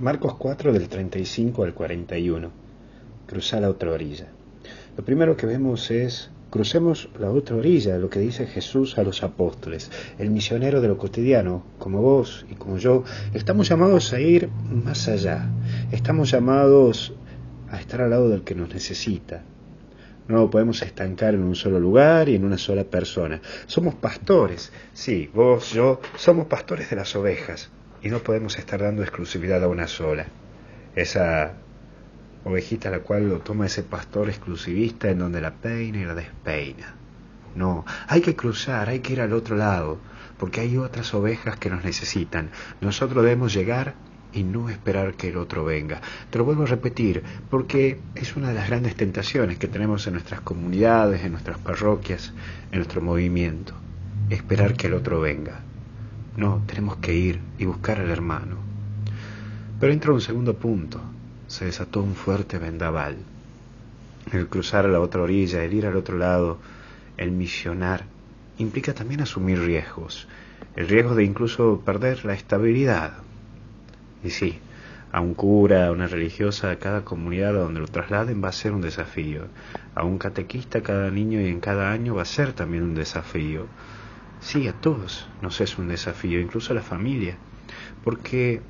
Marcos 4 del 35 al 41. Cruzar la otra orilla. Lo primero que vemos es crucemos la otra orilla, lo que dice Jesús a los apóstoles. El misionero de lo cotidiano, como vos y como yo, estamos llamados a ir más allá. Estamos llamados a estar al lado del que nos necesita. No podemos estancar en un solo lugar y en una sola persona. Somos pastores, sí, vos, yo, somos pastores de las ovejas y no podemos estar dando exclusividad a una sola. Esa ovejita la cual lo toma ese pastor exclusivista en donde la peina y la despeina. No, hay que cruzar, hay que ir al otro lado, porque hay otras ovejas que nos necesitan. Nosotros debemos llegar y no esperar que el otro venga. Te lo vuelvo a repetir, porque es una de las grandes tentaciones que tenemos en nuestras comunidades, en nuestras parroquias, en nuestro movimiento. Esperar que el otro venga. No, tenemos que ir y buscar al hermano. Pero entra un segundo punto. Se desató un fuerte vendaval. El cruzar a la otra orilla, el ir al otro lado, el misionar, implica también asumir riesgos. El riesgo de incluso perder la estabilidad. Y sí, a un cura, a una religiosa, a cada comunidad a donde lo trasladen va a ser un desafío. A un catequista, cada niño y en cada año va a ser también un desafío. Sí, a todos nos es un desafío, incluso a la familia, porque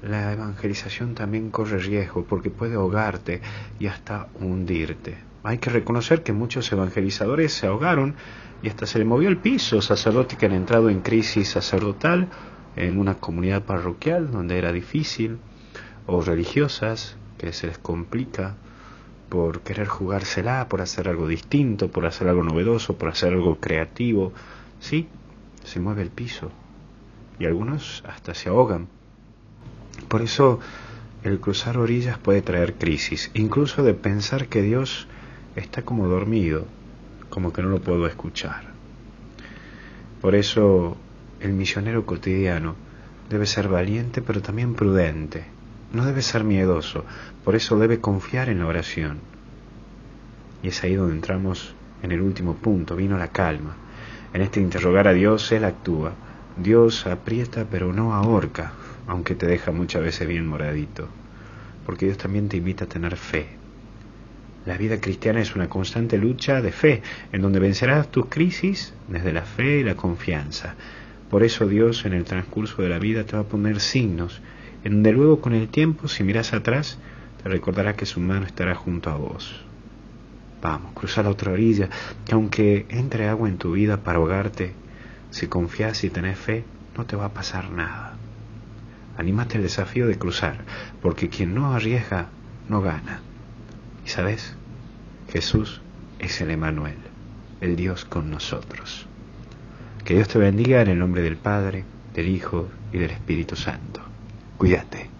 la evangelización también corre riesgo, porque puede ahogarte y hasta hundirte. Hay que reconocer que muchos evangelizadores se ahogaron y hasta se le movió el piso, sacerdotes que han entrado en crisis sacerdotal en una comunidad parroquial donde era difícil, o religiosas que se les complica por querer jugársela, por hacer algo distinto, por hacer algo novedoso, por hacer algo creativo, Sí, se mueve el piso y algunos hasta se ahogan. Por eso el cruzar orillas puede traer crisis, incluso de pensar que Dios está como dormido, como que no lo puedo escuchar. Por eso el misionero cotidiano debe ser valiente pero también prudente, no debe ser miedoso, por eso debe confiar en la oración. Y es ahí donde entramos en el último punto, vino la calma. En este interrogar a Dios, Él actúa. Dios aprieta pero no ahorca, aunque te deja muchas veces bien moradito. Porque Dios también te invita a tener fe. La vida cristiana es una constante lucha de fe, en donde vencerás tus crisis desde la fe y la confianza. Por eso Dios en el transcurso de la vida te va a poner signos, en donde luego con el tiempo, si miras atrás, te recordará que su mano estará junto a vos. Vamos, cruza la otra orilla, que aunque entre agua en tu vida para ahogarte, si confías y tenés fe, no te va a pasar nada. Anímate al desafío de cruzar, porque quien no arriesga, no gana. Y sabes, Jesús es el Emanuel, el Dios con nosotros. Que Dios te bendiga en el nombre del Padre, del Hijo y del Espíritu Santo. Cuídate.